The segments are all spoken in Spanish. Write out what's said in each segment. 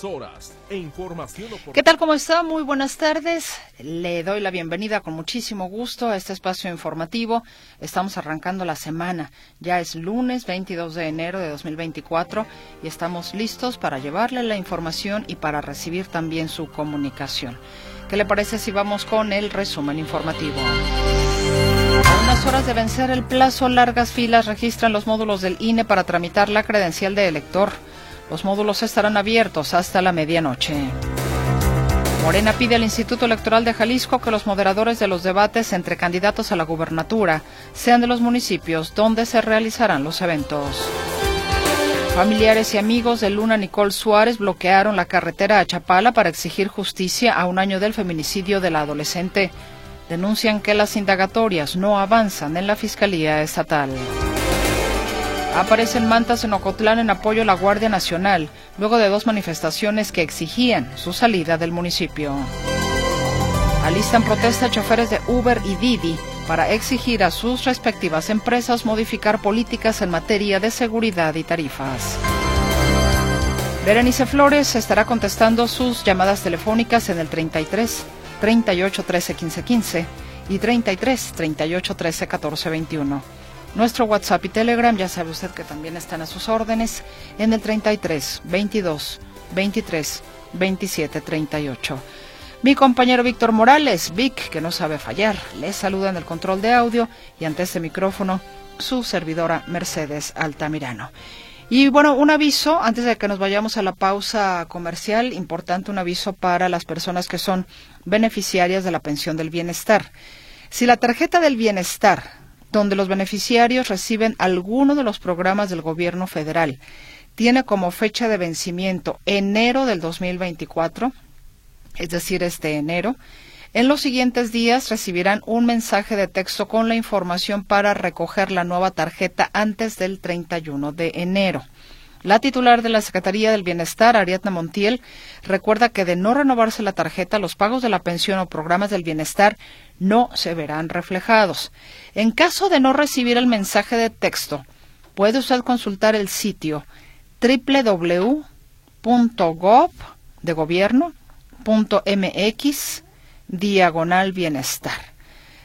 Horas e información ¿Qué tal? ¿Cómo está? Muy buenas tardes. Le doy la bienvenida con muchísimo gusto a este espacio informativo. Estamos arrancando la semana. Ya es lunes 22 de enero de 2024 y estamos listos para llevarle la información y para recibir también su comunicación. ¿Qué le parece si vamos con el resumen informativo? A unas horas de vencer el plazo, largas filas registran los módulos del INE para tramitar la credencial de elector. Los módulos estarán abiertos hasta la medianoche. Morena pide al Instituto Electoral de Jalisco que los moderadores de los debates entre candidatos a la gubernatura sean de los municipios donde se realizarán los eventos. Familiares y amigos de Luna Nicole Suárez bloquearon la carretera a Chapala para exigir justicia a un año del feminicidio de la adolescente. Denuncian que las indagatorias no avanzan en la Fiscalía Estatal. Aparecen mantas en Ocotlán en apoyo a la Guardia Nacional, luego de dos manifestaciones que exigían su salida del municipio. Alistan protesta choferes de Uber y Didi para exigir a sus respectivas empresas modificar políticas en materia de seguridad y tarifas. Berenice Flores estará contestando sus llamadas telefónicas en el 33 38 13 15 15 y 33 38 13 14 21. Nuestro WhatsApp y Telegram, ya sabe usted que también están a sus órdenes en el 33 22 23 27 38. Mi compañero Víctor Morales, Vic, que no sabe fallar, le saluda en el control de audio y ante este micrófono su servidora Mercedes Altamirano. Y bueno, un aviso, antes de que nos vayamos a la pausa comercial, importante un aviso para las personas que son beneficiarias de la pensión del bienestar. Si la tarjeta del bienestar donde los beneficiarios reciben alguno de los programas del gobierno federal. Tiene como fecha de vencimiento enero del 2024, es decir, este enero. En los siguientes días recibirán un mensaje de texto con la información para recoger la nueva tarjeta antes del 31 de enero. La titular de la Secretaría del Bienestar, Ariadna Montiel, recuerda que de no renovarse la tarjeta, los pagos de la pensión o programas del bienestar no se verán reflejados. En caso de no recibir el mensaje de texto, puede usted consultar el sitio www.gov de gobierno.mx diagonal bienestar.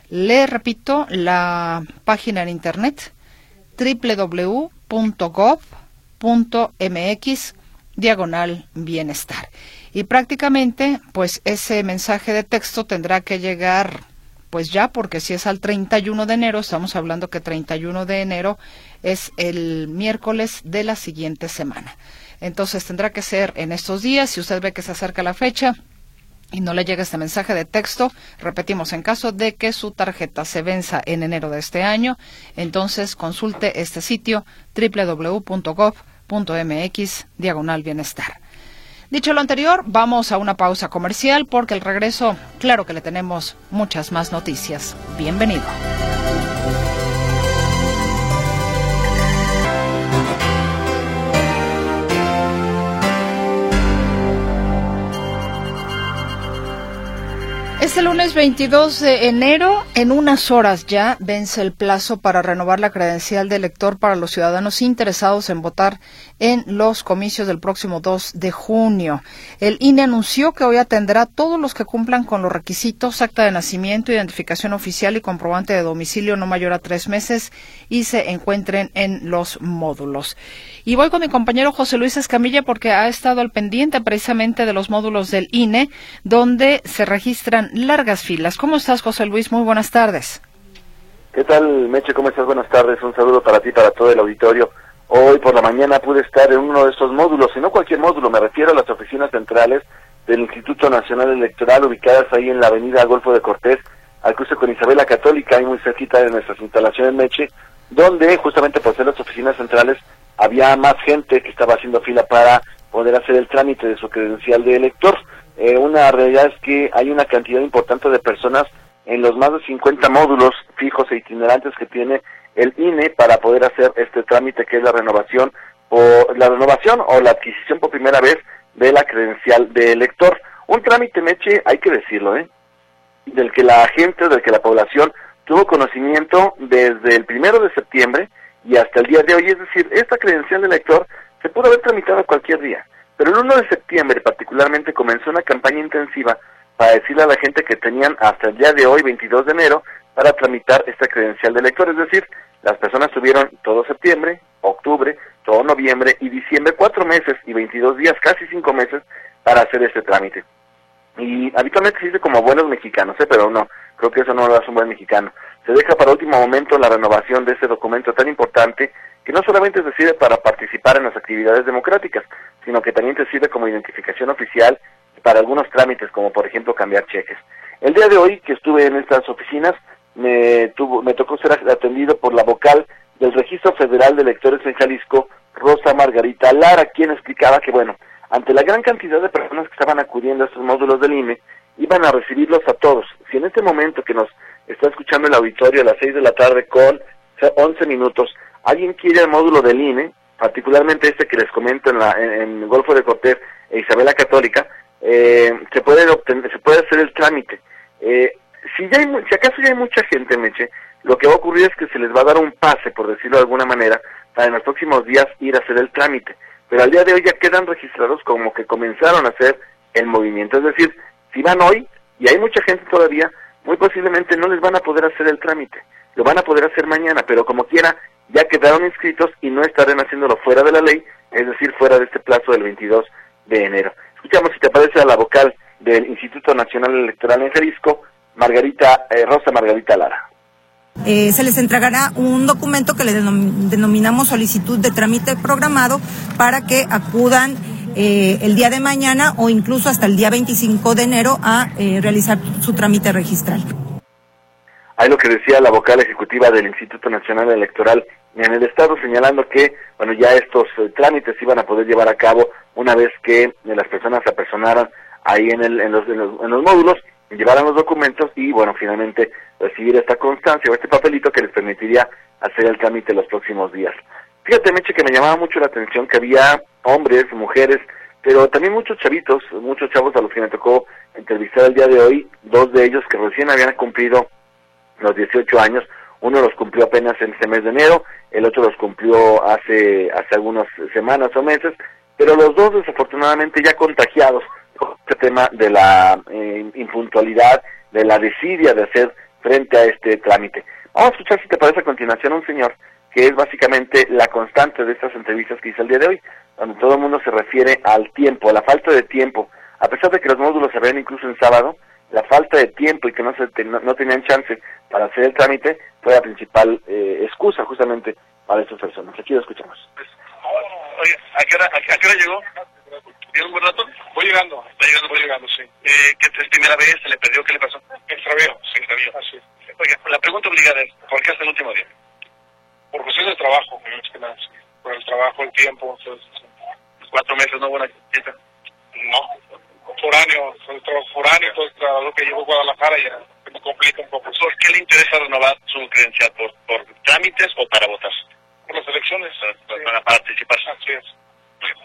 Le repito la página en internet www.gov mx diagonal bienestar. Y prácticamente, pues ese mensaje de texto tendrá que llegar, pues ya, porque si es al 31 de enero, estamos hablando que 31 de enero es el miércoles de la siguiente semana. Entonces tendrá que ser en estos días, si usted ve que se acerca la fecha, y no le llega este mensaje de texto, repetimos, en caso de que su tarjeta se venza en enero de este año, entonces consulte este sitio www.gov.mx diagonal bienestar. Dicho lo anterior, vamos a una pausa comercial porque el regreso, claro que le tenemos muchas más noticias. Bienvenido. Este lunes 22 de enero, en unas horas ya, vence el plazo para renovar la credencial de elector para los ciudadanos interesados en votar en los comicios del próximo 2 de junio. El INE anunció que hoy atenderá a todos los que cumplan con los requisitos, acta de nacimiento, identificación oficial y comprobante de domicilio no mayor a tres meses y se encuentren en los módulos. Y voy con mi compañero José Luis Escamilla porque ha estado al pendiente precisamente de los módulos del INE, donde se registran largas filas. ¿Cómo estás, José Luis? Muy buenas tardes. ¿Qué tal, Meche? ¿Cómo estás? Buenas tardes. Un saludo para ti, para todo el auditorio. Hoy por la mañana pude estar en uno de estos módulos, y no cualquier módulo, me refiero a las oficinas centrales del Instituto Nacional Electoral ubicadas ahí en la avenida Golfo de Cortés, al cruce con Isabela Católica, ahí muy cerquita de nuestras instalaciones Meche, donde justamente por ser las oficinas centrales había más gente que estaba haciendo fila para poder hacer el trámite de su credencial de elector. Eh, una realidad es que hay una cantidad importante de personas en los más de 50 módulos fijos e itinerantes que tiene el INE para poder hacer este trámite que es la renovación o la renovación o la adquisición por primera vez de la credencial de elector. Un trámite, Meche, hay que decirlo, ¿eh? del que la gente, del que la población tuvo conocimiento desde el primero de septiembre y hasta el día de hoy. Es decir, esta credencial de elector se pudo haber tramitado cualquier día, pero el 1 de septiembre particularmente comenzó una campaña intensiva para decirle a la gente que tenían hasta el día de hoy, 22 de enero, para tramitar esta credencial de elector. Es decir, las personas tuvieron todo septiembre, octubre, todo noviembre y diciembre, cuatro meses y 22 días, casi cinco meses, para hacer este trámite. Y habitualmente se dice como buenos mexicanos, ¿eh? pero no, creo que eso no lo hace un buen mexicano. Se deja para último momento la renovación de este documento tan importante que no solamente se sirve para participar en las actividades democráticas, sino que también te sirve como identificación oficial para algunos trámites, como por ejemplo cambiar cheques. El día de hoy que estuve en estas oficinas, me, tuvo, me tocó ser atendido por la vocal del Registro Federal de Electores en Jalisco, Rosa Margarita Lara, quien explicaba que, bueno, ante la gran cantidad de personas que estaban acudiendo a estos módulos del INE, iban a recibirlos a todos. Si en este momento que nos está escuchando el auditorio a las 6 de la tarde con 11 minutos, alguien quiere el módulo del INE, particularmente este que les comento en, la, en, Golfo de Cortés e Isabela Católica, eh, se puede obtener, se puede hacer el trámite. Eh, si, ya hay, si acaso ya hay mucha gente, Meche, lo que va a ocurrir es que se les va a dar un pase, por decirlo de alguna manera, para en los próximos días ir a hacer el trámite. Pero al día de hoy ya quedan registrados como que comenzaron a hacer el movimiento. Es decir, si van hoy, y hay mucha gente todavía, muy posiblemente no les van a poder hacer el trámite. Lo van a poder hacer mañana, pero como quiera, ya quedaron inscritos y no estarán haciéndolo fuera de la ley, es decir, fuera de este plazo del 22 de enero. Escuchamos si te parece a la vocal del Instituto Nacional Electoral en Jalisco, Margarita, eh, Rosa Margarita Lara. Eh, se les entregará un documento que le denominamos solicitud de trámite programado para que acudan eh, el día de mañana o incluso hasta el día 25 de enero a realizar su trámite registral. Hay lo que decía la vocal ejecutiva del Instituto Nacional Electoral en el Estado, señalando que, bueno, ya estos trámites iban a poder llevar a cabo una vez que las personas se apersonaran ahí en, el, en, los, en los módulos llevaran los documentos y, bueno, finalmente recibir esta constancia o este papelito que les permitiría hacer el trámite los próximos días. Fíjate, Meche, que me llamaba mucho la atención que había hombres, mujeres, pero también muchos chavitos, muchos chavos a los que me tocó entrevistar el día de hoy, dos de ellos que recién habían cumplido los 18 años, uno los cumplió apenas en este mes de enero, el otro los cumplió hace, hace algunas semanas o meses, pero los dos desafortunadamente ya contagiados este tema de la eh, impuntualidad, de la desidia de hacer frente a este trámite. Vamos a escuchar, si te parece, a continuación un señor que es básicamente la constante de estas entrevistas que hice el día de hoy, donde todo el mundo se refiere al tiempo, a la falta de tiempo. A pesar de que los módulos se ven incluso en sábado, la falta de tiempo y que no, se no, tenían chance para hacer el trámite fue la principal eh, excusa justamente para estas personas. Aquí lo escuchamos. Oye, ¿a qué hora, a qué hora llegó? ¿Tiene un buen rato? Voy llegando. Está llegando, voy llegando, sí. Eh, ¿Qué es primera vez? ¿Se le perdió? ¿Qué le pasó? Extravío. Se extravió. Así es. Oiga, la pregunta obligada es, ¿por qué hasta el último día? Por cuestiones de trabajo, más que nada. Por el trabajo, el tiempo. Entonces, ¿Cuatro meses no hubo una fiesta? No. Foráneo, trabajo foráneo, todo el trabajo que llevo a Guadalajara ya me complica un poco. ¿Por qué le interesa renovar su credencial? ¿Por, por trámites o para votar? Por las elecciones. Para, para participar. Así es.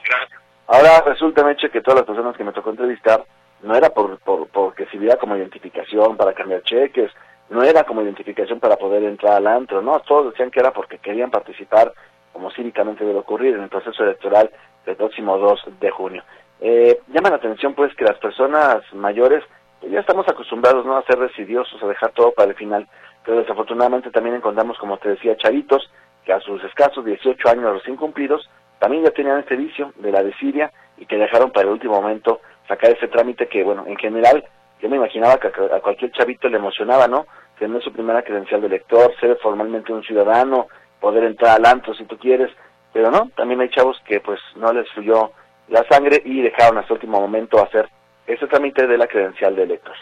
Gracias. Ahora resulta, Meche, que todas las personas que me tocó entrevistar no era por, por, porque sirviera como identificación para cambiar cheques, no era como identificación para poder entrar al antro, no, todos decían que era porque querían participar, como cívicamente debe ocurrir, en el proceso electoral del próximo 2 de junio. Eh, llama la atención, pues, que las personas mayores, pues, ya estamos acostumbrados ¿no? a ser residiosos, a dejar todo para el final, pero desafortunadamente también encontramos, como te decía, chavitos, que a sus escasos 18 años recién cumplidos, también ya tenían este vicio de la desidia y que dejaron para el último momento sacar ese trámite que, bueno, en general, yo me imaginaba que a cualquier chavito le emocionaba, ¿no? Tener su primera credencial de lector, ser formalmente un ciudadano, poder entrar al antro si tú quieres, pero no, también hay chavos que pues no les fluyó la sangre y dejaron hasta último momento hacer ese trámite de la credencial de elector.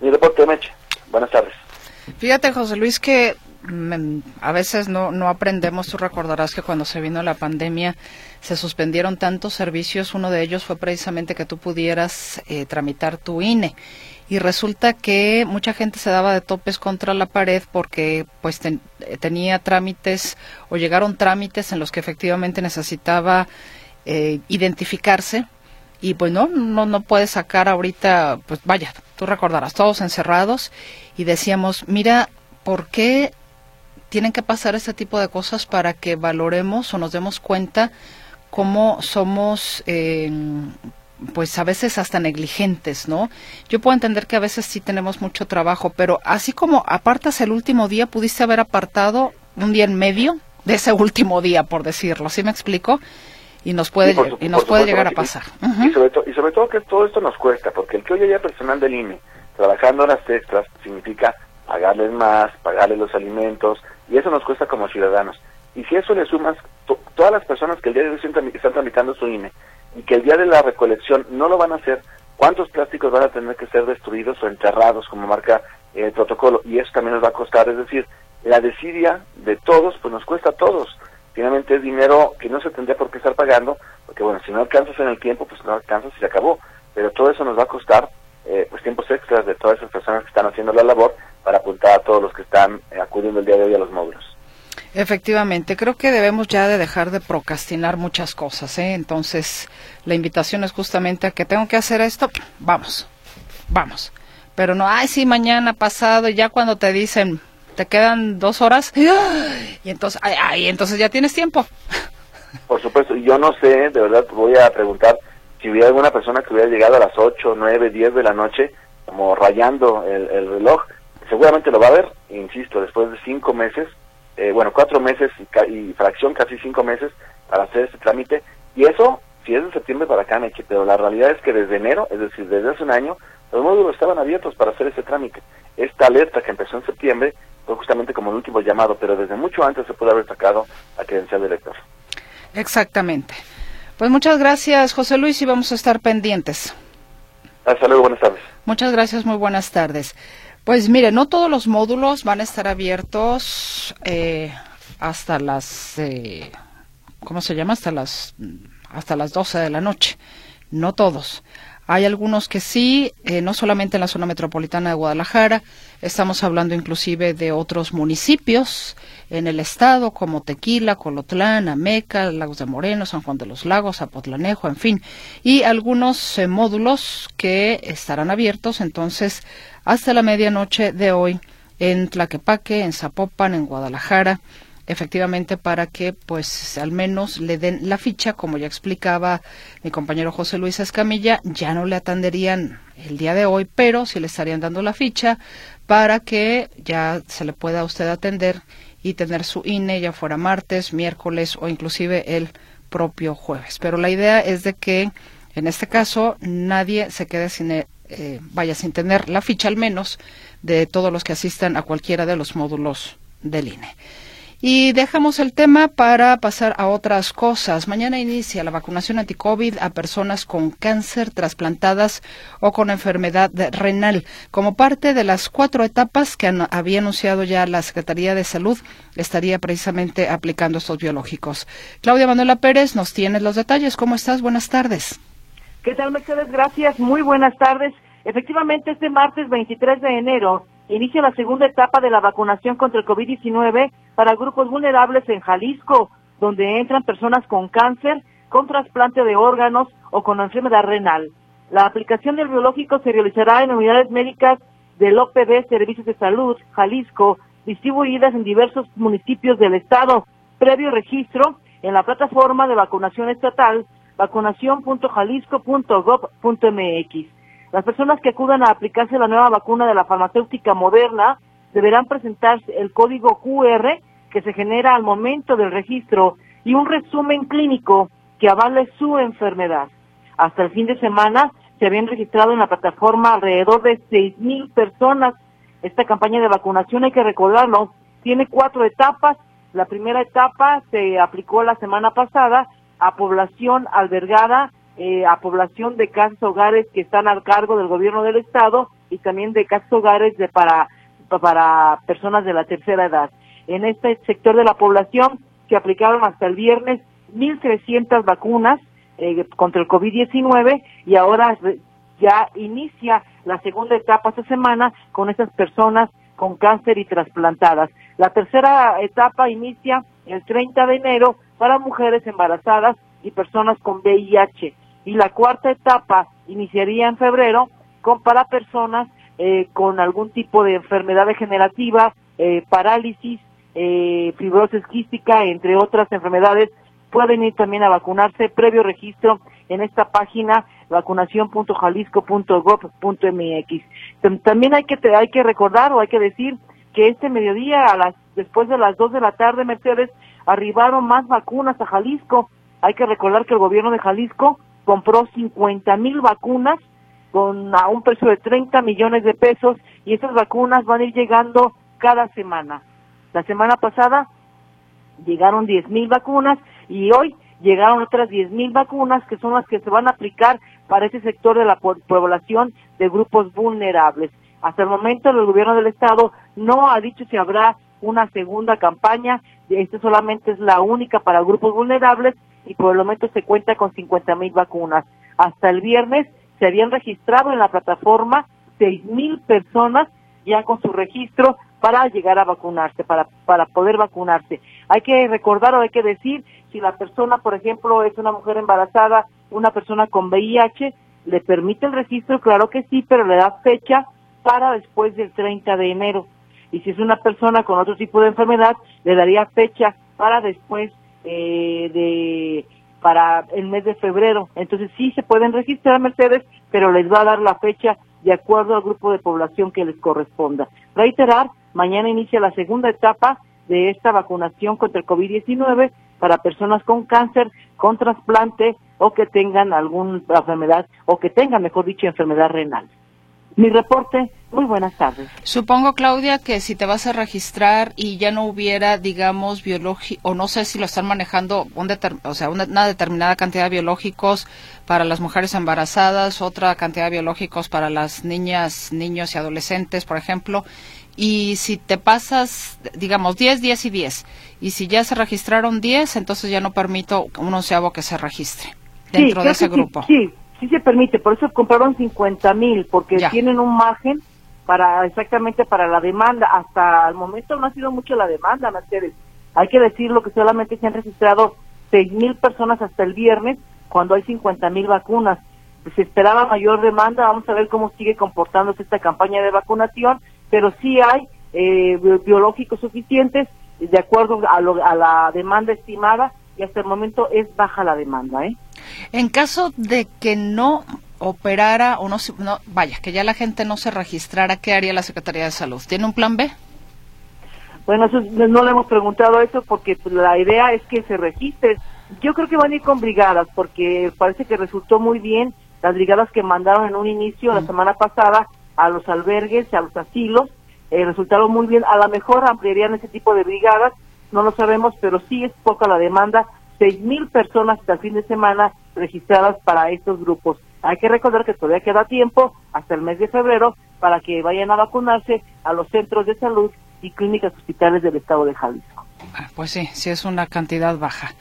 Mi reporte Meche. Buenas tardes. Fíjate, José Luis, que a veces no, no aprendemos. Tú recordarás que cuando se vino la pandemia se suspendieron tantos servicios. Uno de ellos fue precisamente que tú pudieras eh, tramitar tu INE. y resulta que mucha gente se daba de topes contra la pared porque pues tenía trámites o llegaron trámites en los que efectivamente necesitaba eh, identificarse y pues no, no, no puede sacar ahorita, pues vaya, tú recordarás, todos encerrados y decíamos, mira, ¿por qué tienen que pasar este tipo de cosas para que valoremos o nos demos cuenta cómo somos, eh, pues a veces hasta negligentes, ¿no? Yo puedo entender que a veces sí tenemos mucho trabajo, pero así como apartas el último día, pudiste haber apartado un día en medio de ese último día, por decirlo, ¿sí me explico? Y nos puede y nos puede llegar a pasar. y, sobre y sobre todo que todo esto nos cuesta, porque el que hoy haya personal del INE trabajando horas extras significa pagarles más, pagarles los alimentos, y eso nos cuesta como ciudadanos. Y si eso le sumas todas las personas que el día de hoy están tramitando su INE y que el día de la recolección no lo van a hacer, ¿cuántos plásticos van a tener que ser destruidos o enterrados como marca el protocolo? Y eso también nos va a costar, es decir, la desidia de todos, pues nos cuesta a todos. Finalmente es dinero que no se tendría por qué estar pagando, porque bueno, si no alcanzas en el tiempo, pues no alcanzas y se acabó. Pero todo eso nos va a costar eh, pues tiempos extras de todas esas personas que están haciendo la labor para apuntar a todos los que están eh, acudiendo el día de hoy a los módulos. Efectivamente, creo que debemos ya de dejar de procrastinar muchas cosas, ¿eh? Entonces, la invitación es justamente a que tengo que hacer esto, vamos, vamos. Pero no, ay, sí, mañana pasado, ya cuando te dicen, te quedan dos horas, y entonces, ay, entonces ya tienes tiempo. Por supuesto, yo no sé, de verdad, voy a preguntar si hubiera alguna persona que hubiera llegado a las 8, 9, 10 de la noche, como rayando el, el reloj, seguramente lo va a ver, insisto, después de cinco meses, eh, bueno, cuatro meses y, fracción, casi cinco meses para hacer este trámite. Y eso, si es de septiembre para acá, pero la realidad es que desde enero, es decir, desde hace un año, los módulos estaban abiertos para hacer ese trámite. Esta alerta que empezó en septiembre fue justamente como el último llamado, pero desde mucho antes se pudo haber sacado la credencial de elector. Exactamente. Pues muchas gracias, José Luis, y vamos a estar pendientes. Hasta luego, buenas tardes. Muchas gracias, muy buenas tardes. Pues mire, no todos los módulos van a estar abiertos eh, hasta las, eh, ¿cómo se llama? Hasta las, hasta las 12 de la noche. No todos. Hay algunos que sí, eh, no solamente en la zona metropolitana de Guadalajara, estamos hablando inclusive de otros municipios en el estado como Tequila, Colotlán, Ameca, Lagos de Moreno, San Juan de los Lagos, Apotlanejo, en fin, y algunos eh, módulos que estarán abiertos entonces hasta la medianoche de hoy en Tlaquepaque, en Zapopan, en Guadalajara, efectivamente para que pues al menos le den la ficha, como ya explicaba mi compañero José Luis Escamilla, ya no le atenderían el día de hoy, pero sí le estarían dando la ficha para que ya se le pueda a usted atender y tener su INE ya fuera martes, miércoles o inclusive el propio jueves. Pero la idea es de que en este caso nadie se quede sin eh, vaya sin tener la ficha al menos de todos los que asistan a cualquiera de los módulos del INE. Y dejamos el tema para pasar a otras cosas. Mañana inicia la vacunación anti-COVID a personas con cáncer, trasplantadas o con enfermedad renal. Como parte de las cuatro etapas que había anunciado ya la Secretaría de Salud, estaría precisamente aplicando estos biológicos. Claudia Manuela Pérez nos tiene los detalles. ¿Cómo estás? Buenas tardes. ¿Qué tal, Mercedes? Gracias. Muy buenas tardes. Efectivamente, este martes 23 de enero inicia la segunda etapa de la vacunación contra el COVID-19 para grupos vulnerables en Jalisco, donde entran personas con cáncer, con trasplante de órganos o con enfermedad renal. La aplicación del biológico se realizará en unidades médicas del OPD Servicios de Salud Jalisco, distribuidas en diversos municipios del estado, previo registro en la plataforma de vacunación estatal vacunación.jalisco.gov.mx. Las personas que acudan a aplicarse la nueva vacuna de la farmacéutica moderna deberán presentar el código QR que se genera al momento del registro y un resumen clínico que avale su enfermedad. Hasta el fin de semana se habían registrado en la plataforma alrededor de 6.000 personas. Esta campaña de vacunación, hay que recordarlo, tiene cuatro etapas. La primera etapa se aplicó la semana pasada a población albergada eh, a población de casas hogares que están al cargo del gobierno del estado y también de casas hogares de para para personas de la tercera edad. En este sector de la población se aplicaron hasta el viernes 1.300 vacunas eh, contra el COVID-19 y ahora ya inicia la segunda etapa esta semana con esas personas con cáncer y trasplantadas. La tercera etapa inicia el 30 de enero para mujeres embarazadas y personas con VIH. Y la cuarta etapa iniciaría en febrero con para personas eh, con algún tipo de enfermedad degenerativa, eh, parálisis, eh, fibrosis quística, entre otras enfermedades, pueden ir también a vacunarse previo registro en esta página vacunación.jalisco.gov.mx. También hay que hay que recordar o hay que decir que este mediodía a las después de las 2 de la tarde, Mercedes, arribaron más vacunas a Jalisco. Hay que recordar que el gobierno de Jalisco compró 50 mil vacunas con a un precio de 30 millones de pesos y esas vacunas van a ir llegando cada semana. La semana pasada llegaron 10 mil vacunas y hoy llegaron otras 10 mil vacunas que son las que se van a aplicar para ese sector de la población de grupos vulnerables. Hasta el momento el gobierno del estado no ha dicho si habrá una segunda campaña, esta solamente es la única para grupos vulnerables y por el momento se cuenta con 50 mil vacunas. Hasta el viernes se habían registrado en la plataforma 6 mil personas ya con su registro para llegar a vacunarse, para, para poder vacunarse. Hay que recordar o hay que decir, si la persona, por ejemplo, es una mujer embarazada, una persona con VIH, ¿le permite el registro? Claro que sí, pero le da fecha para después del 30 de enero. Y si es una persona con otro tipo de enfermedad, le daría fecha para después eh, de para el mes de febrero. Entonces sí se pueden registrar Mercedes, pero les va a dar la fecha de acuerdo al grupo de población que les corresponda. Reiterar, mañana inicia la segunda etapa de esta vacunación contra el COVID-19 para personas con cáncer, con trasplante o que tengan alguna enfermedad o que tengan, mejor dicho, enfermedad renal. Mi reporte, muy buenas tardes. Supongo, Claudia, que si te vas a registrar y ya no hubiera, digamos, biológico, o no sé si lo están manejando, un o sea, una, determinada cantidad de biológicos para las mujeres embarazadas, otra cantidad de biológicos para las niñas, niños y adolescentes, por ejemplo, y si te pasas, digamos, 10, 10 y 10, y si ya se registraron 10, entonces ya no permito un onceavo que se registre dentro de ese grupo. Sí, sí se permite, por eso compraron 50 mil, porque tienen un margen para exactamente para la demanda. Hasta el momento no ha sido mucho la demanda, Mercedes. Hay que decirlo que solamente se han registrado 6 mil personas hasta el viernes, cuando hay 50 mil vacunas. Se esperaba mayor demanda, vamos a ver cómo sigue comportándose esta campaña de vacunación, pero sí hay eh, biológicos suficientes de acuerdo a, a la demanda estimada y hasta el momento es baja la demanda, ¿eh? En caso de que no operara o no, no, vaya, que ya la gente no se registrara, ¿qué haría la Secretaría de Salud? ¿Tiene un plan B? Bueno, no le hemos preguntado eso porque pues, la idea es que se registre. Yo creo que van a ir con brigadas porque parece que resultó muy bien las brigadas que mandaron en un inicio la semana pasada a los albergues, a los asilos, eh, resultaron muy bien. A lo mejor ampliarían ese tipo de brigadas, no lo sabemos, pero sí es poca la demanda seis mil personas hasta el fin de semana registradas para estos grupos. Hay que recordar que todavía queda tiempo hasta el mes de febrero para que vayan a vacunarse a los centros de salud y clínicas hospitales del estado de Jalisco. Ah, pues sí, sí es una cantidad baja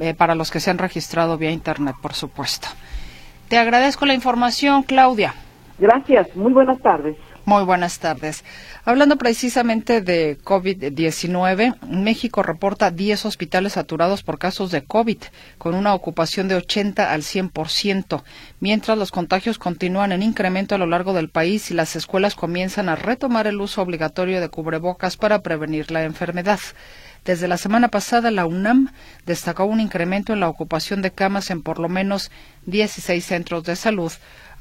eh, para los que se han registrado vía internet, por supuesto. Te agradezco la información, Claudia. Gracias, muy buenas tardes. Muy buenas tardes. Hablando precisamente de COVID-19, México reporta 10 hospitales saturados por casos de COVID, con una ocupación de 80 al 100%, mientras los contagios continúan en incremento a lo largo del país y las escuelas comienzan a retomar el uso obligatorio de cubrebocas para prevenir la enfermedad. Desde la semana pasada, la UNAM destacó un incremento en la ocupación de camas en por lo menos 16 centros de salud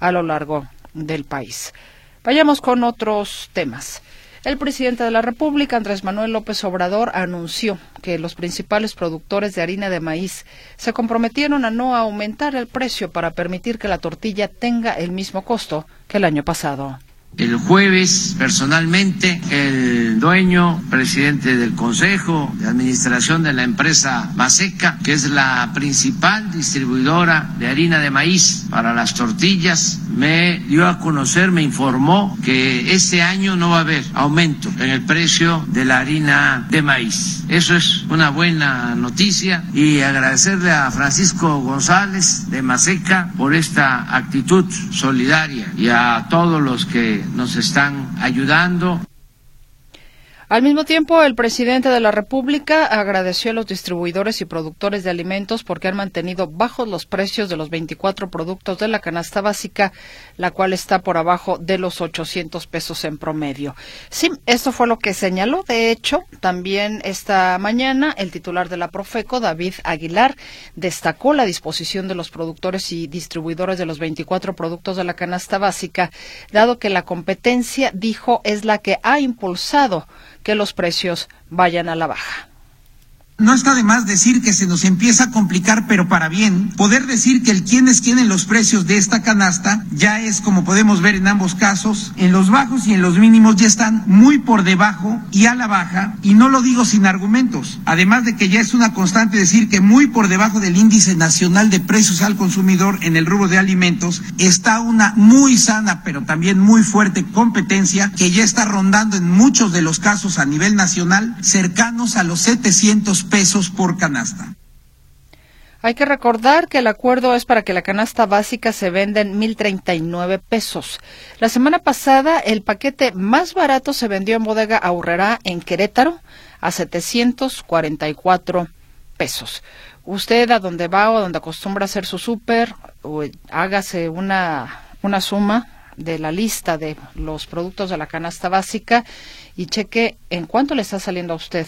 a lo largo del país. Vayamos con otros temas. El presidente de la República, Andrés Manuel López Obrador, anunció que los principales productores de harina de maíz se comprometieron a no aumentar el precio para permitir que la tortilla tenga el mismo costo que el año pasado. El jueves, personalmente, el dueño, presidente del Consejo de Administración de la empresa Maseca, que es la principal distribuidora de harina de maíz para las tortillas, me dio a conocer, me informó que este año no va a haber aumento en el precio de la harina de maíz. Eso es una buena noticia y agradecerle a Francisco González de Maseca por esta actitud solidaria y a todos los que nos están ayudando. Al mismo tiempo, el presidente de la República agradeció a los distribuidores y productores de alimentos porque han mantenido bajos los precios de los 24 productos de la canasta básica, la cual está por abajo de los 800 pesos en promedio. Sí, esto fue lo que señaló. De hecho, también esta mañana el titular de la Profeco, David Aguilar, destacó la disposición de los productores y distribuidores de los 24 productos de la canasta básica, dado que la competencia, dijo, es la que ha impulsado que los precios vayan a la baja. No está de más decir que se nos empieza a complicar, pero para bien, poder decir que el quién es quién en los precios de esta canasta ya es, como podemos ver en ambos casos, en los bajos y en los mínimos ya están muy por debajo y a la baja, y no lo digo sin argumentos. Además de que ya es una constante decir que muy por debajo del índice nacional de precios al consumidor en el rubro de alimentos está una muy sana, pero también muy fuerte competencia que ya está rondando en muchos de los casos a nivel nacional cercanos a los 700 pesos por canasta. Hay que recordar que el acuerdo es para que la canasta básica se venda en 1.039 pesos. La semana pasada, el paquete más barato se vendió en bodega Aurrera en Querétaro a 744 pesos. Usted a donde va o a donde acostumbra hacer su súper, hágase una, una suma de la lista de los productos de la canasta básica y cheque en cuánto le está saliendo a usted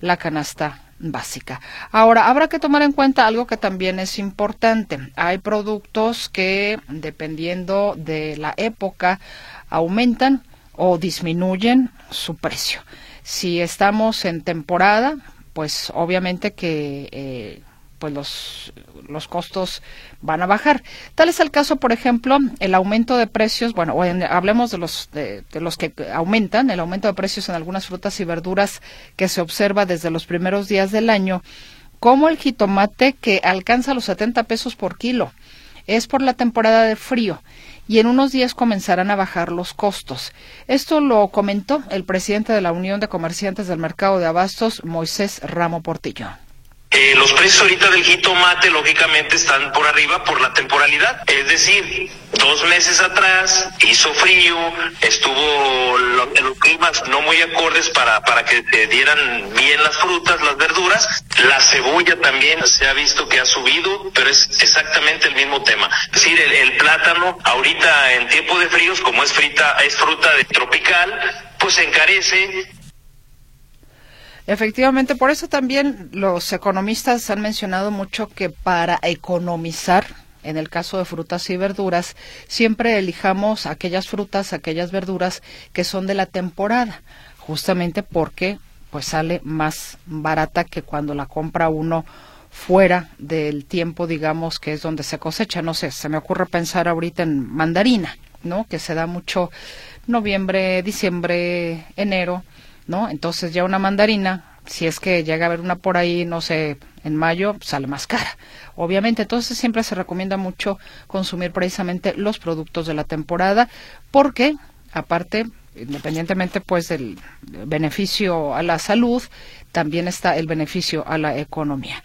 la canasta básica. Ahora, habrá que tomar en cuenta algo que también es importante. Hay productos que, dependiendo de la época, aumentan o disminuyen su precio. Si estamos en temporada, pues obviamente que eh, pues los, los costos van a bajar. Tal es el caso, por ejemplo, el aumento de precios, bueno, hablemos de los, de, los que aumentan, el aumento de precios en algunas frutas y verduras que se observa desde los primeros días del año, como el jitomate que alcanza los 70 pesos por kilo. Es por la temporada de frío y en unos días comenzarán a bajar los costos. Esto lo comentó el presidente de la Unión de Comerciantes del Mercado de Abastos, Moisés Ramo Portillo. Eh, los precios ahorita del jitomate lógicamente están por arriba por la temporalidad, es decir, dos meses atrás hizo frío, estuvo los climas no muy acordes para, para que te dieran bien las frutas, las verduras, la cebolla también se ha visto que ha subido, pero es exactamente el mismo tema. Es decir, el, plátano ahorita en tiempo de fríos, como es frita, es fruta de tropical, pues encarece Efectivamente, por eso también los economistas han mencionado mucho que para economizar, en el caso de frutas y verduras, siempre elijamos aquellas frutas, aquellas verduras que son de la temporada, justamente porque pues sale más barata que cuando la compra uno fuera del tiempo, digamos, que es donde se cosecha. No sé, se me ocurre pensar ahorita en mandarina, ¿no? Que se da mucho noviembre, diciembre, enero ¿no? Entonces ya una mandarina, si es que llega a haber una por ahí, no sé, en mayo, sale más cara. Obviamente, entonces siempre se recomienda mucho consumir precisamente los productos de la temporada, porque aparte, independientemente pues del beneficio a la salud, también está el beneficio a la economía.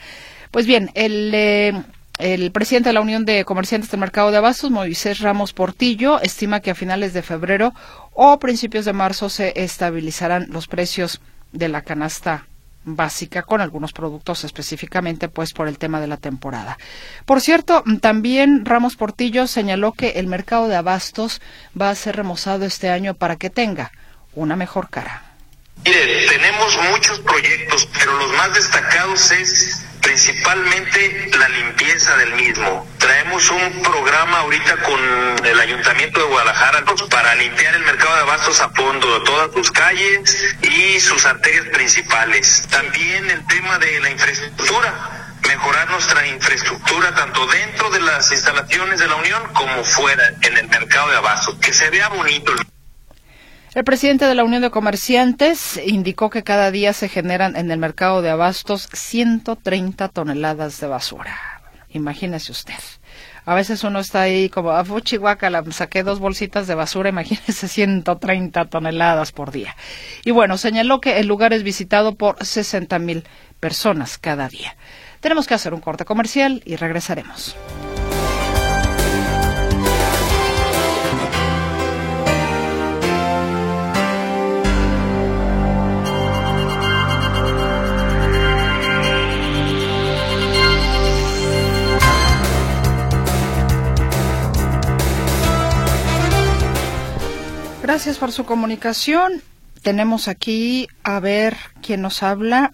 Pues bien, el eh, el presidente de la Unión de Comerciantes del Mercado de Abastos, Moisés Ramos Portillo, estima que a finales de febrero o principios de marzo se estabilizarán los precios de la canasta básica con algunos productos específicamente pues por el tema de la temporada. Por cierto, también Ramos Portillo señaló que el mercado de abastos va a ser remozado este año para que tenga una mejor cara. Mire, tenemos muchos proyectos, pero los más destacados es principalmente la limpieza del mismo. Traemos un programa ahorita con el Ayuntamiento de Guadalajara para limpiar el mercado de abastos a fondo, todas sus calles y sus arterias principales. También el tema de la infraestructura mejorar nuestra infraestructura tanto dentro de las instalaciones de la Unión como fuera en el mercado de abastos, que se vea bonito. El presidente de la Unión de Comerciantes indicó que cada día se generan en el mercado de abastos 130 toneladas de basura. Imagínese usted. A veces uno está ahí como, a ah, Chihuahua, la saqué dos bolsitas de basura, imagínense 130 toneladas por día. Y bueno, señaló que el lugar es visitado por 60 mil personas cada día. Tenemos que hacer un corte comercial y regresaremos. Gracias por su comunicación. Tenemos aquí, a ver, ¿quién nos habla?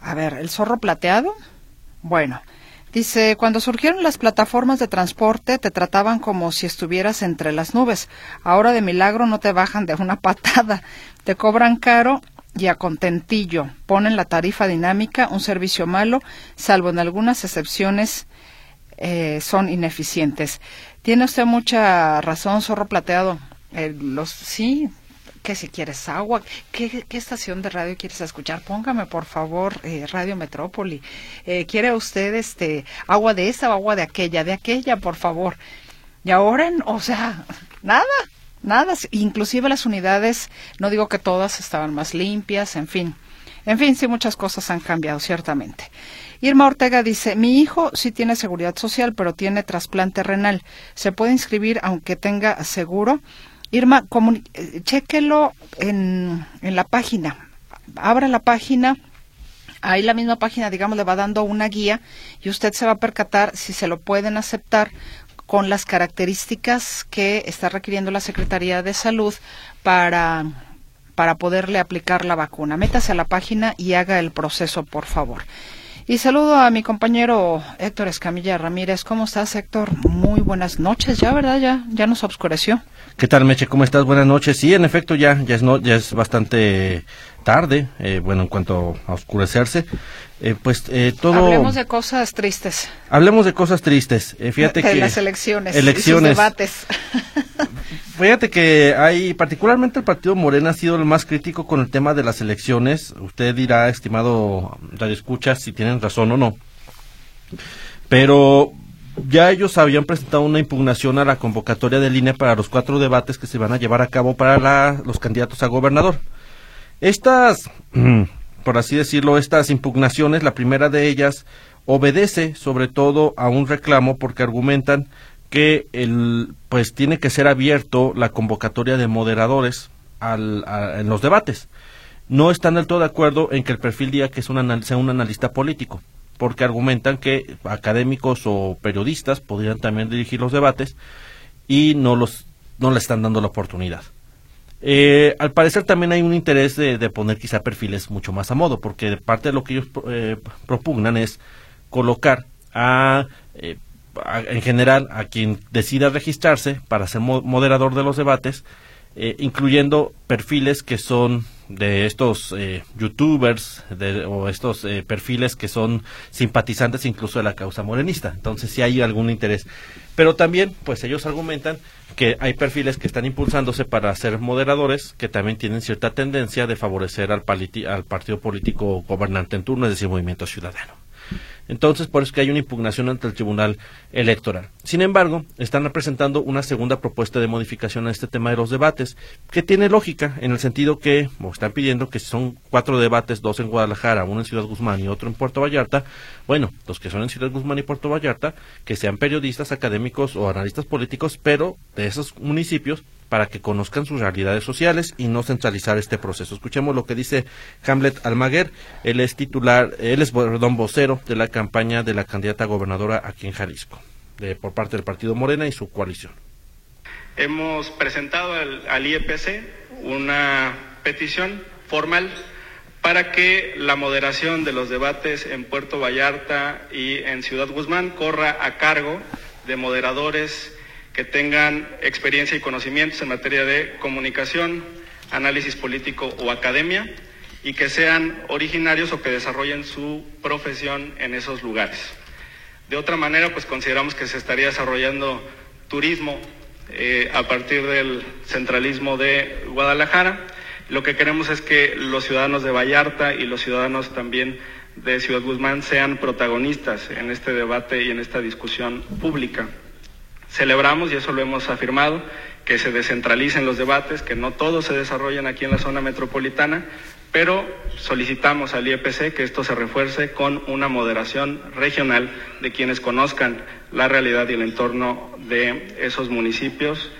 A ver, el zorro plateado. Bueno, dice, cuando surgieron las plataformas de transporte te trataban como si estuvieras entre las nubes. Ahora de milagro no te bajan de una patada. Te cobran caro y a contentillo. Ponen la tarifa dinámica, un servicio malo, salvo en algunas excepciones eh, son ineficientes. Tiene usted mucha razón, zorro plateado. Eh, los sí, que si quieres agua, ¿qué, estación de radio quieres escuchar? Póngame por favor eh, Radio Metrópoli. Eh, ¿Quiere usted este agua de esa o agua de aquella? De aquella, por favor. Y ahora, o sea, nada, nada. Inclusive las unidades, no digo que todas estaban más limpias, en fin. En fin, sí, muchas cosas han cambiado, ciertamente. Irma Ortega dice, mi hijo sí tiene seguridad social, pero tiene trasplante renal. ¿Se puede inscribir aunque tenga seguro? Irma, eh, chéquelo en, en la página. Abra la página. Ahí la misma página, digamos, le va dando una guía y usted se va a percatar si se lo pueden aceptar con las características que está requiriendo la Secretaría de Salud para, para poderle aplicar la vacuna. Métase a la página y haga el proceso, por favor. Y saludo a mi compañero Héctor Escamilla Ramírez. ¿Cómo estás, Héctor? Muy buenas noches. Ya, ¿verdad? Ya, ya nos obscureció. ¿Qué tal, Meche? ¿Cómo estás? Buenas noches. Sí, en efecto, ya, ya, es, no, ya es bastante tarde, eh, bueno, en cuanto a oscurecerse. Eh, pues eh, todo. Hablemos de cosas tristes. Hablemos de cosas tristes. fíjate de que. las elecciones. Elecciones. Y sus debates. Fíjate que hay, particularmente el partido Morena ha sido el más crítico con el tema de las elecciones. Usted dirá, estimado Radio Escucha, si tienen razón o no. Pero ya ellos habían presentado una impugnación a la convocatoria de línea para los cuatro debates que se van a llevar a cabo para los candidatos a gobernador. Estas, por así decirlo, estas impugnaciones, la primera de ellas obedece sobre todo a un reclamo porque argumentan que el, pues tiene que ser abierto la convocatoria de moderadores al, en los debates. No están del todo de acuerdo en que el perfil diga que es un sea un analista político, porque argumentan que académicos o periodistas podrían también dirigir los debates y no los no le están dando la oportunidad. Eh, al parecer también hay un interés de, poner quizá perfiles mucho más a modo, porque parte de lo que ellos eh, propugnan es colocar a eh, en general a quien decida registrarse para ser moderador de los debates, eh, incluyendo perfiles que son de estos eh, youtubers o estos eh, perfiles que son simpatizantes incluso de la causa morenista. Entonces sí hay algún interés. Pero también, pues ellos argumentan que hay perfiles que están impulsándose para ser moderadores que también tienen cierta tendencia de favorecer al, al partido político gobernante en turno, es decir, Movimiento Ciudadano. Entonces, por eso que hay una impugnación ante el Tribunal Electoral. Sin embargo, están presentando una segunda propuesta de modificación a este tema de los debates, que tiene lógica en el sentido que, están pidiendo que son cuatro debates, dos en Guadalajara, uno en Ciudad Guzmán y otro en Puerto Vallarta, bueno, los que son en Ciudad Guzmán y Puerto Vallarta, que sean periodistas, académicos o analistas políticos, pero de esos municipios para que conozcan sus realidades sociales y no centralizar este proceso. Escuchemos lo que dice Hamlet Almaguer, él es titular, él es perdón, vocero de la campaña de la candidata gobernadora aquí en Jalisco, de, por parte del Partido Morena y su coalición. Hemos presentado al, al IEPC una petición formal para que la moderación de los debates en Puerto Vallarta y en Ciudad Guzmán corra a cargo de moderadores que tengan experiencia y conocimientos en materia de comunicación, análisis político o academia y que sean originarios o que desarrollen su profesión en esos lugares. De otra manera, pues consideramos que se estaría desarrollando turismo eh, a partir del centralismo de Guadalajara. Lo que queremos es que los ciudadanos de Vallarta y los ciudadanos también de Ciudad Guzmán sean protagonistas en este debate y en esta discusión pública. Celebramos, y eso lo hemos afirmado, que se descentralicen los debates, que no todos se desarrollen aquí en la zona metropolitana, pero solicitamos al IEPC que esto se refuerce con una moderación regional de quienes conozcan la realidad y el entorno de esos municipios.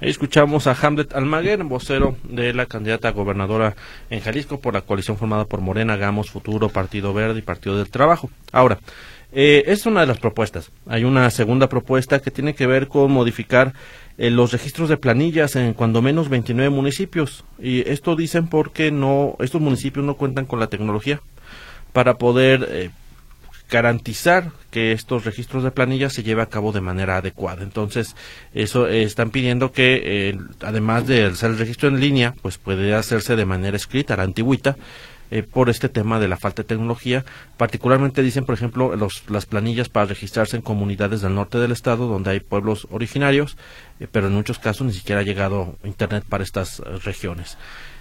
Ahí escuchamos a Hamlet Almaguer, vocero de la candidata a gobernadora en Jalisco por la coalición formada por Morena, Gamos, Futuro, Partido Verde y Partido del Trabajo. Ahora, eh, es una de las propuestas. Hay una segunda propuesta que tiene que ver con modificar eh, los registros de planillas en cuando menos 29 municipios. Y esto dicen porque no, estos municipios no cuentan con la tecnología para poder eh, garantizar que estos registros de planillas se lleve a cabo de manera adecuada. Entonces, eso están pidiendo que, además de hacer el registro en línea, pues puede hacerse de manera escrita, la antigüita, eh, por este tema de la falta de tecnología. Particularmente dicen, por ejemplo, los, las planillas para registrarse en comunidades del norte del estado donde hay pueblos originarios, eh, pero en muchos casos ni siquiera ha llegado Internet para estas eh, regiones.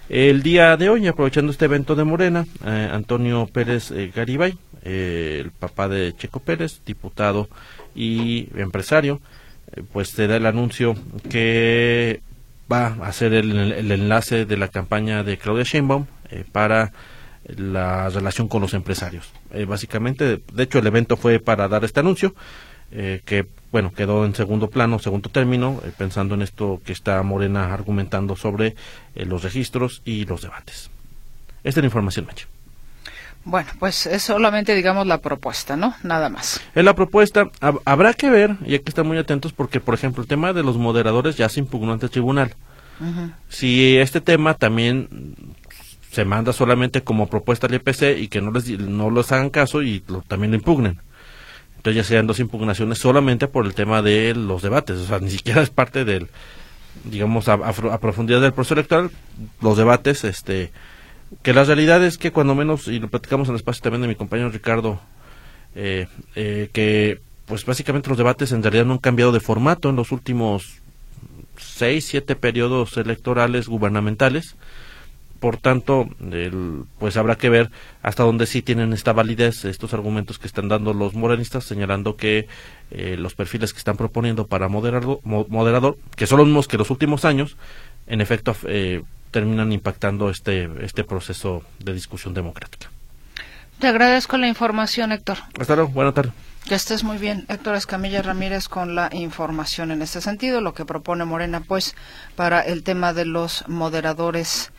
El día de hoy, aprovechando este evento de Morena, Antonio Pérez Garibay, el papá de Checo Pérez, diputado y empresario, pues se da el anuncio que va a hacer el, el enlace de la campaña de Claudia Sheinbaum para la relación con los empresarios. Eh, básicamente, de hecho, el evento fue para dar este anuncio, eh, que, bueno, quedó en segundo plano, segundo término, eh, pensando en esto que está Morena argumentando sobre los registros y los debates. Esta es la información, Macho. Bueno, pues es solamente, digamos, la propuesta, ¿no? Nada más. Es la propuesta. habrá que ver, y hay que estar muy atentos, porque, por ejemplo, el tema de los moderadores ya se impugnó ante el tribunal. Si este tema también se manda solamente como propuesta al IPC y que no les, no hagan caso y también lo impugnen. Entonces ya sean dos impugnaciones solamente por el tema de los debates, o sea, ni siquiera es parte del, digamos, a, profundidad del proceso electoral, los debates, este, que la realidad es que cuando menos, y lo platicamos en el espacio también de mi compañero Ricardo, eh, eh, que pues básicamente los debates en realidad no han cambiado de formato en los últimos seis, siete periodos electorales gubernamentales, por tanto, pues habrá que ver hasta dónde sí tienen esta validez estos argumentos que están dando los morenistas, señalando que eh, los perfiles que están proponiendo para moderador, moderador, que son los mismos que los últimos años, en efecto eh, terminan impactando este, este proceso de discusión democrática. Te agradezco la información, Héctor. Hasta luego, buena tarde. Que estés muy bien, Héctor Escamilla Ramírez, con la información en este sentido, lo que propone Morena, pues, para el tema de los moderadores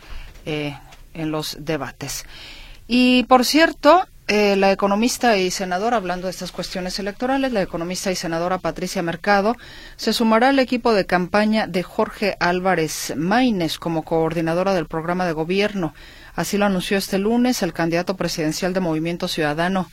eh, en los debates. Y por cierto, eh, la economista y senadora, hablando de estas cuestiones electorales, la economista y senadora Patricia Mercado se sumará al equipo de campaña de Jorge Álvarez Maínez como coordinadora del programa de gobierno. Así lo anunció este lunes el candidato presidencial de Movimiento Ciudadano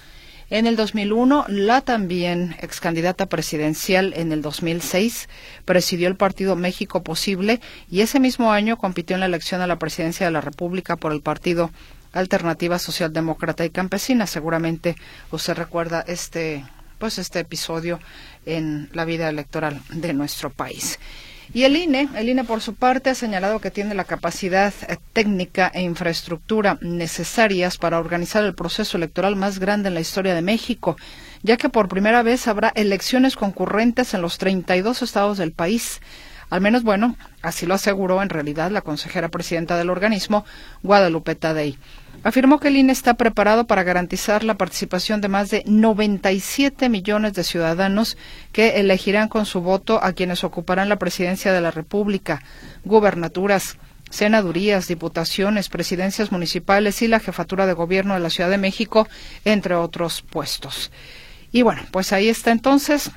en el 2001, la también ex candidata presidencial en el 2006 presidió el partido México Posible y ese mismo año compitió en la elección a la presidencia de la República por el partido Alternativa Socialdemócrata y Campesina. Seguramente usted recuerda este pues este episodio en la vida electoral de nuestro país. Y el INE, el INE por su parte ha señalado que tiene la capacidad eh, técnica e infraestructura necesarias para organizar el proceso electoral más grande en la historia de México, ya que por primera vez habrá elecciones concurrentes en los 32 estados del país. Al menos, bueno, así lo aseguró en realidad la consejera presidenta del organismo, Guadalupe Tadei. Afirmó que el INE está preparado para garantizar la participación de más de 97 millones de ciudadanos que elegirán con su voto a quienes ocuparán la presidencia de la República, gubernaturas, senadurías, diputaciones, presidencias municipales y la jefatura de gobierno de la Ciudad de México, entre otros puestos. Y bueno, pues ahí está entonces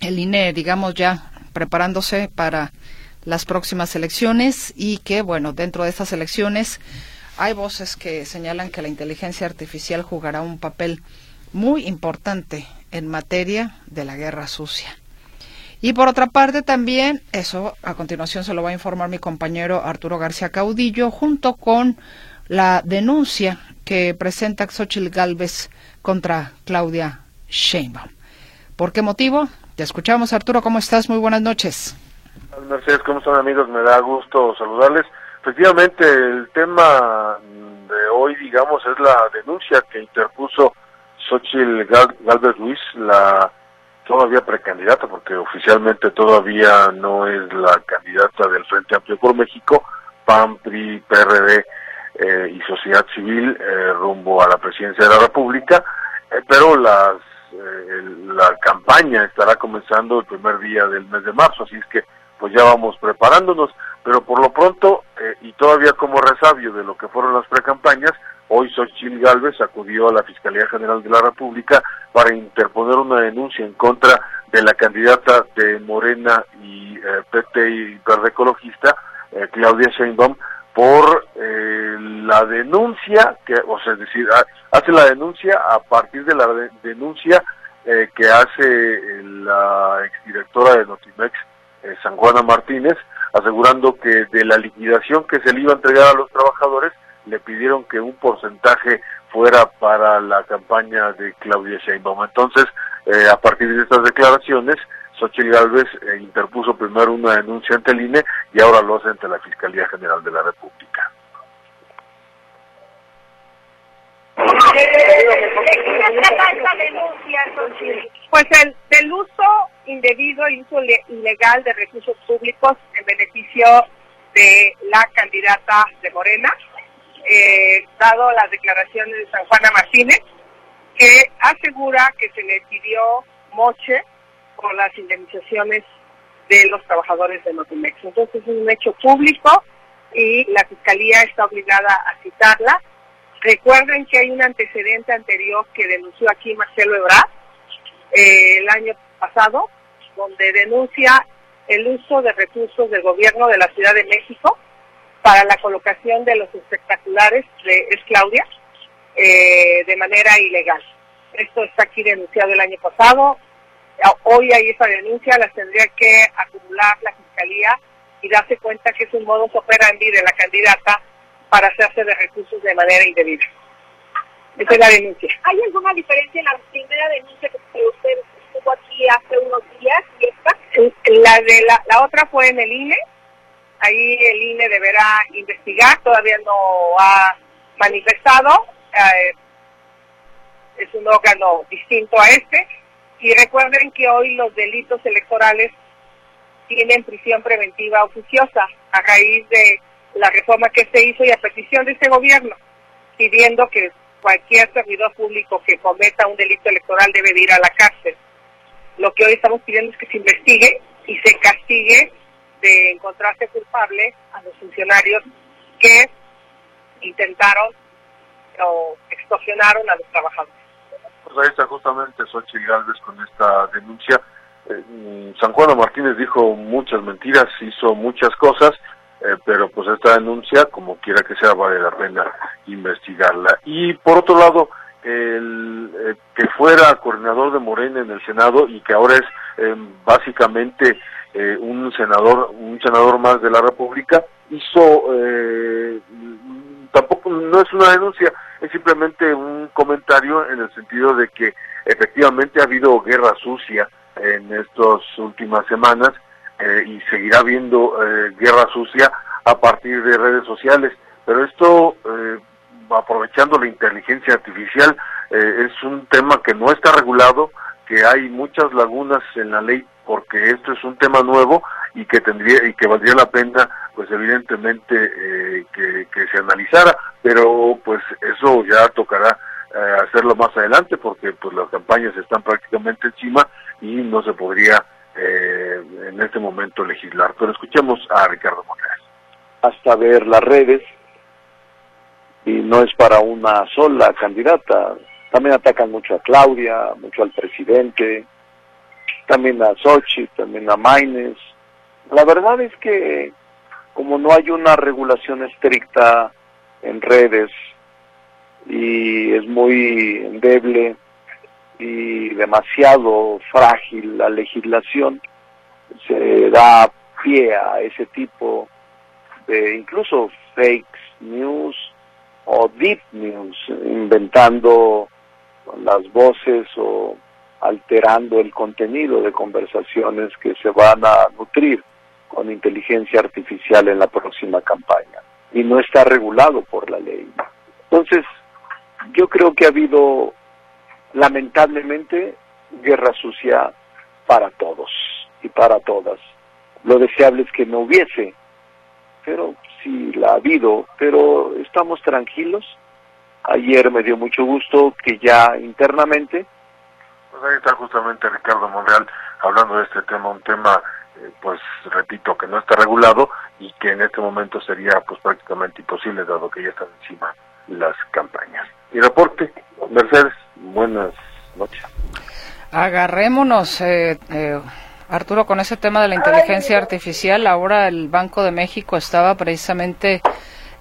el INE, digamos ya preparándose para las próximas elecciones y que, bueno, dentro de estas elecciones hay voces que señalan que la inteligencia artificial jugará un papel muy importante en materia de la guerra sucia. Y por otra parte también, eso a continuación se lo va a informar mi compañero Arturo García Caudillo, junto con la denuncia que presenta Xochitl Galvez contra Claudia Sheinbaum. ¿Por qué motivo? Te escuchamos, Arturo, ¿cómo estás? Muy buenas noches. Mercedes, ¿cómo están amigos? Me da gusto saludarles. Efectivamente, el tema de hoy, digamos, es la denuncia que interpuso Xochitl Galvez Ruiz, la todavía precandidata, porque oficialmente todavía no es la candidata del Frente Amplio por México, PAN, PRI, PRD eh, y Sociedad Civil eh, rumbo a la presidencia de la República, eh, pero las, la campaña estará comenzando el primer día del mes de marzo, así es que pues ya vamos preparándonos, pero por lo pronto, y todavía como resabio de lo que fueron las precampañas, Hoy Xochitl Galvez acudió a la Fiscalía General de la República para interponer una denuncia en contra de la candidata de Morena y eh, PT y Verde Ecologista, eh, Claudia Sheinbaum, por eh, la denuncia, que, o sea, decir, hace la denuncia a partir de la denuncia que hace la exdirectora de Notimex, San Juana Martínez, asegurando que de la liquidación que se le iba a entregar a los trabajadores, le pidieron que un porcentaje fuera para la campaña de Claudia Sheinbaum. Entonces, eh, a partir de estas declaraciones, Xochitl Gálvez eh, interpuso primero una denuncia ante el INE y ahora lo hace ante la Fiscalía General de la República. Pues el del uso indebido y uso ilegal de recursos públicos en beneficio de la candidata de Morena, eh, dado las declaraciones de San Juana Martínez, que asegura que se le pidió moche por las indemnizaciones de los trabajadores de Notimex. Entonces es un hecho público y la Fiscalía está obligada a citarla. Recuerden que hay un antecedente anterior que denunció aquí Marcelo Ebrard eh, el año pasado, donde denuncia el uso de recursos del gobierno de la Ciudad de México para la colocación de los espectaculares de Es Claudia eh, de manera ilegal. Esto está aquí denunciado el año pasado. Hoy hay esa denuncia, las tendría que acumular la Fiscalía y darse cuenta que es un modus operandi de la candidata para hacerse de recursos de manera indebida. Esa es la denuncia. ¿Hay alguna diferencia en la primera denuncia que usted estuvo aquí hace unos días y esta? La, de la, la otra fue en el INE, ahí el INE deberá investigar, todavía no ha manifestado, eh, es un órgano distinto a este, y recuerden que hoy los delitos electorales tienen prisión preventiva oficiosa a raíz de la reforma que se hizo y a petición de este gobierno, pidiendo que cualquier servidor público que cometa un delito electoral debe ir a la cárcel. Lo que hoy estamos pidiendo es que se investigue y se castigue de encontrarse culpable a los funcionarios que intentaron o extorsionaron a los trabajadores. Pues ahí está justamente Xochitl Galvez con esta denuncia. Eh, mm, San Juan Martínez dijo muchas mentiras, hizo muchas cosas, eh, pero pues esta denuncia, como quiera que sea, vale la pena investigarla. Y por otro lado, el eh, que fuera coordinador de Morena en el Senado y que ahora es básicamente eh, un senador, un senador más de la República, hizo, eh, tampoco, no es una denuncia, es simplemente un comentario en el sentido de que efectivamente ha habido guerra sucia en estas últimas semanas eh, y seguirá habiendo guerra sucia a partir de redes sociales, pero esto, aprovechando la inteligencia artificial, es un tema que no está regulado, que hay muchas lagunas en la ley porque esto es un tema nuevo y que tendría y que valdría la pena pues evidentemente eh, que, se analizara pero pues eso ya tocará eh, hacerlo más adelante porque pues las campañas están prácticamente encima y no se podría eh, en este momento legislar. Pero escuchemos a Ricardo Monreal. Hasta ver las redes y no es para una sola candidata también atacan mucho a Claudia mucho al presidente también a Sochi, también a Maines. La verdad es que como no hay una regulación estricta en redes y es muy endeble y demasiado frágil la legislación, se da pie a ese tipo de incluso fake news o deep news, inventando las voces o alterando el contenido de conversaciones que se van a nutrir con inteligencia artificial en la próxima campaña y no está regulado por la ley. Entonces, yo creo que ha habido lamentablemente guerra sucia para todos y para todas. Lo deseable es que no hubiese, pero sí la ha habido, pero estamos tranquilos. Ayer me dio mucho gusto que ya internamente pues ahí está justamente Ricardo Monreal hablando de este tema, un tema, eh, pues repito, que no está regulado y que en este momento sería pues prácticamente imposible dado que ya están encima las campañas. Y reporte, Mercedes, buenas noches. Agarrémonos, eh, eh, Arturo, con ese tema de la inteligencia artificial. Ahora el Banco de México estaba precisamente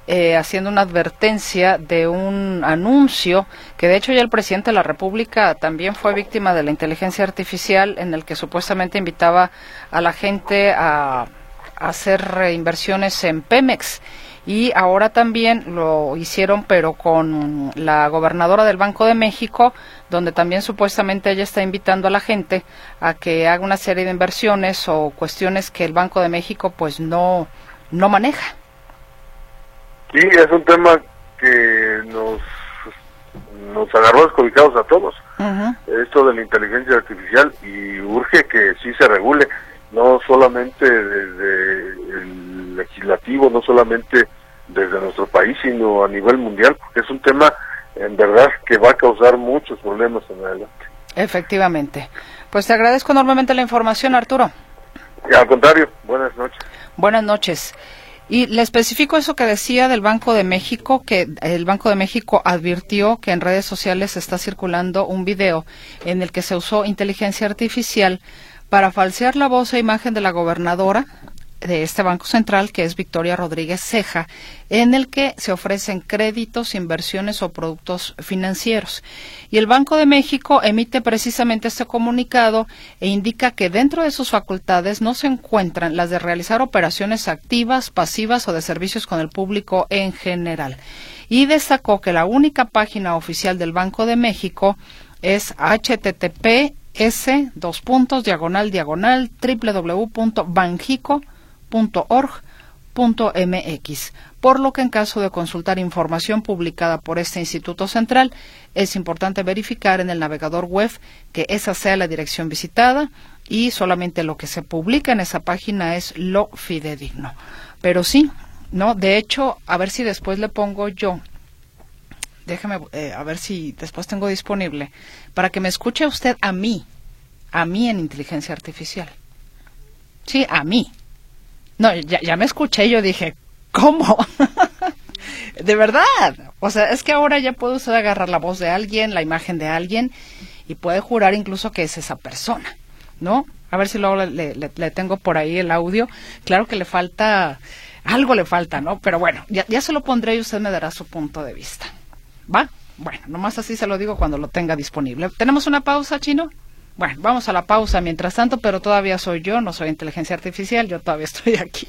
eh, haciendo una advertencia de un anuncio que de hecho ya el presidente de la República también fue víctima de la inteligencia artificial en el que supuestamente invitaba a la gente a, hacer inversiones en Pemex y ahora también lo hicieron pero con la gobernadora del Banco de México donde también supuestamente ella está invitando a la gente a que haga una serie de inversiones o cuestiones que el Banco de México pues no no maneja. Sí, es un tema que nos, nos agarró descobicados a todos. Esto de la inteligencia artificial y urge que sí se regule, no solamente desde el legislativo, no solamente desde nuestro país, sino a nivel mundial, porque es un tema en verdad que va a causar muchos problemas en adelante. Efectivamente. Pues te agradezco enormemente la información, Arturo. Y al contrario, buenas noches. Buenas noches. Y le especifico eso que decía del Banco de México, que el Banco de México advirtió que en redes sociales está circulando un video en el que se usó inteligencia artificial para falsear la voz e imagen de la gobernadora de este Banco Central, que es Victoria Rodríguez Ceja, en el que se ofrecen créditos, inversiones o productos financieros. Y el Banco de México emite precisamente este comunicado e indica que dentro de sus facultades no se encuentran las de realizar operaciones activas, pasivas o de servicios con el público en general. Y destacó que la única página oficial del Banco de México es https dos puntos diagonal diagonal www.banjico.com .org.mx, por lo que en caso de consultar información publicada por este Instituto Central, es importante verificar en el navegador web que esa sea la dirección visitada y solamente lo que se publica en esa página es lo fidedigno. Pero sí, ¿no? De hecho, a ver si después le pongo yo, déjeme, eh, a ver si después tengo disponible, para que me escuche usted a mí, a mí en inteligencia artificial. Sí, a mí no, ya, ya me escuché, yo dije, ¿cómo? de verdad. O sea, es que ahora ya puede usted agarrar la voz de alguien, la imagen de alguien, y puede jurar incluso que es esa persona, ¿no? A ver si luego le, le, tengo por ahí el audio. Claro que le falta, algo le falta, ¿no? Pero bueno, ya, ya se lo pondré y usted me dará su punto de vista. ¿Va? Bueno, nomás así se lo digo cuando lo tenga disponible. ¿Tenemos una pausa, chino? Bueno, vamos a la pausa mientras tanto, pero todavía soy yo, no soy inteligencia artificial, yo todavía estoy aquí.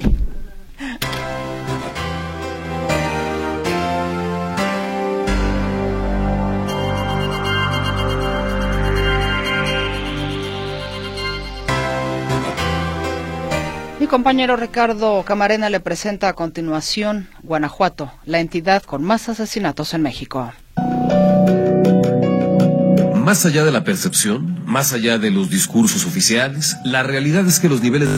Compañero Ricardo Camarena le presenta a continuación Guanajuato, la entidad con más asesinatos en México. Más allá de la percepción, más allá de los discursos oficiales, la realidad es que los niveles...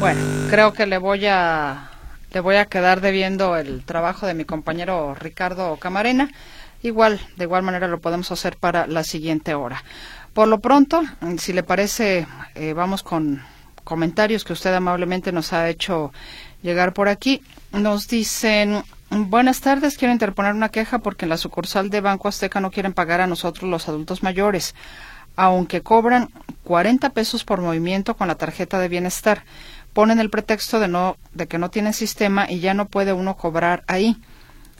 Bueno, creo que le voy a le voy a quedar debiendo el trabajo de mi compañero Ricardo Camarena. Igual, de igual manera lo podemos hacer para la siguiente hora. Por lo pronto, si le parece, eh, vamos con comentarios que usted amablemente nos ha hecho llegar por aquí. Nos dicen, Buenas tardes, quiero interponer una queja porque en la sucursal de Banco Azteca no quieren pagar a nosotros los adultos mayores, aunque cobran 40 pesos por movimiento con la tarjeta de bienestar. Ponen el pretexto de no de que no tienen sistema y ya no puede uno cobrar ahí.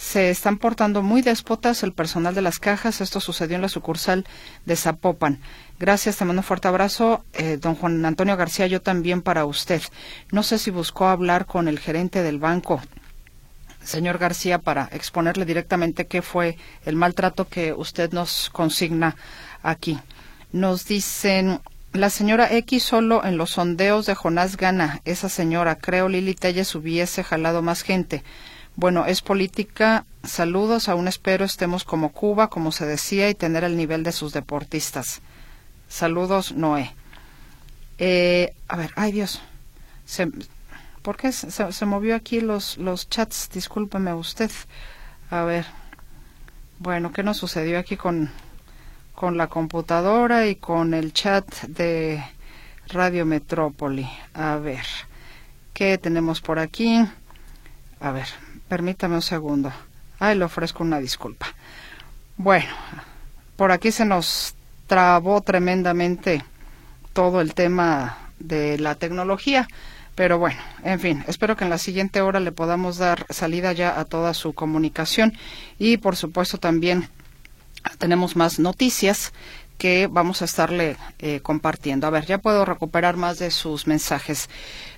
Se están portando muy déspotas el personal de las cajas. Esto sucedió en la sucursal de Zapopan. Gracias, te mando un fuerte abrazo. Eh, don Juan Antonio García, yo también para usted. No sé si buscó hablar con el gerente del banco señor García, para exponerle directamente qué fue el maltrato que usted nos consigna aquí. Nos dicen, la señora X solo en los sondeos de Jonás gana. Esa señora, creo Lili Telles hubiese jalado más gente. Bueno, es política. Saludos. Aún espero estemos como Cuba, como se decía, y tener el nivel de sus deportistas. Saludos, Noé. Eh, a ver, ay Dios. Se, ¿Por qué se, movió aquí los, los chats? Discúlpeme usted. A ver. Bueno, ¿qué nos sucedió aquí con, con la computadora y con el chat de Radio Metrópoli? A ver. ¿Qué tenemos por aquí? A ver, permítame un segundo. Ay, le ofrezco una disculpa. Bueno, por aquí se nos trabó tremendamente todo el tema de la tecnología. Pero bueno, en fin, espero que en la siguiente hora le podamos dar salida ya a toda su comunicación y por supuesto también tenemos más noticias que vamos a estarle eh, compartiendo. A ver, ya puedo recuperar más de sus mensajes.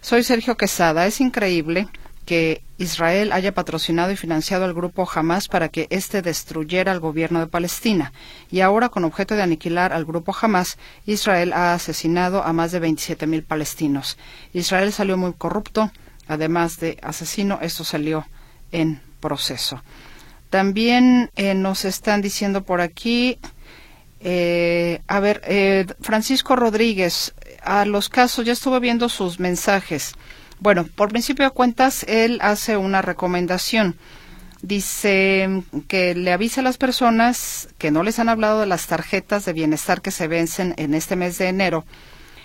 Soy Sergio Quesada. Es increíble que Israel haya patrocinado y financiado al grupo Hamas para que éste destruyera al gobierno de Palestina. Y ahora, con objeto de aniquilar al grupo Hamas, Israel ha asesinado a más de 27.000 palestinos. Israel salió muy corrupto, además de asesino, esto salió en proceso. También eh, nos están diciendo por aquí, eh, a ver, eh, Francisco Rodríguez, a los casos, ya estuve viendo sus mensajes. Bueno, por principio de cuentas, él hace una recomendación. Dice que le avisa a las personas que no les han hablado de las tarjetas de bienestar que se vencen en este mes de enero,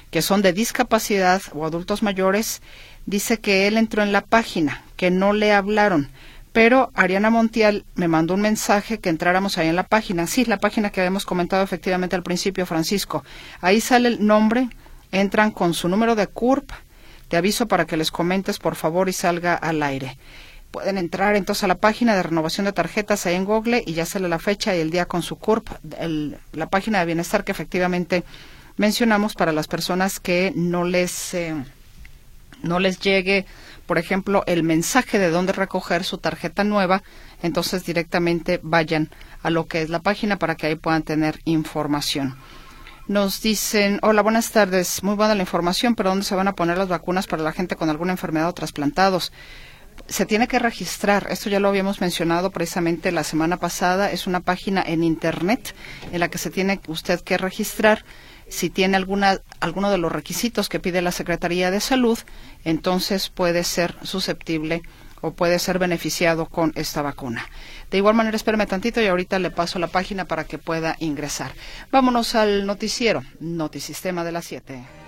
que son de discapacidad o adultos mayores. Dice que él entró en la página, que no le hablaron. Pero Ariana Montiel me mandó un mensaje que entráramos ahí en la página. Sí, la página que habíamos comentado efectivamente al principio, Francisco. Ahí sale el nombre, entran con su número de CURP, te aviso para que les comentes, por favor, y salga al aire. Pueden entrar entonces a la página de renovación de tarjetas ahí en Google y ya sale la fecha y el día con su CURP, la página de bienestar que efectivamente mencionamos para las personas que no les, eh, no les llegue, por ejemplo, el mensaje de dónde recoger su tarjeta nueva, entonces directamente vayan a lo que es la página para que ahí puedan tener información. Nos dicen, hola, buenas tardes, muy buena la información, pero ¿dónde se van a poner las vacunas para la gente con alguna enfermedad o trasplantados? Se tiene que registrar, esto ya lo habíamos mencionado precisamente la semana pasada, es una página en Internet en la que se tiene usted que registrar. Si tiene alguna, alguno de los requisitos que pide la Secretaría de Salud, entonces puede ser susceptible o puede ser beneficiado con esta vacuna. De igual manera, espérame tantito y ahorita le paso la página para que pueda ingresar. Vámonos al noticiero, Notisistema de las 7.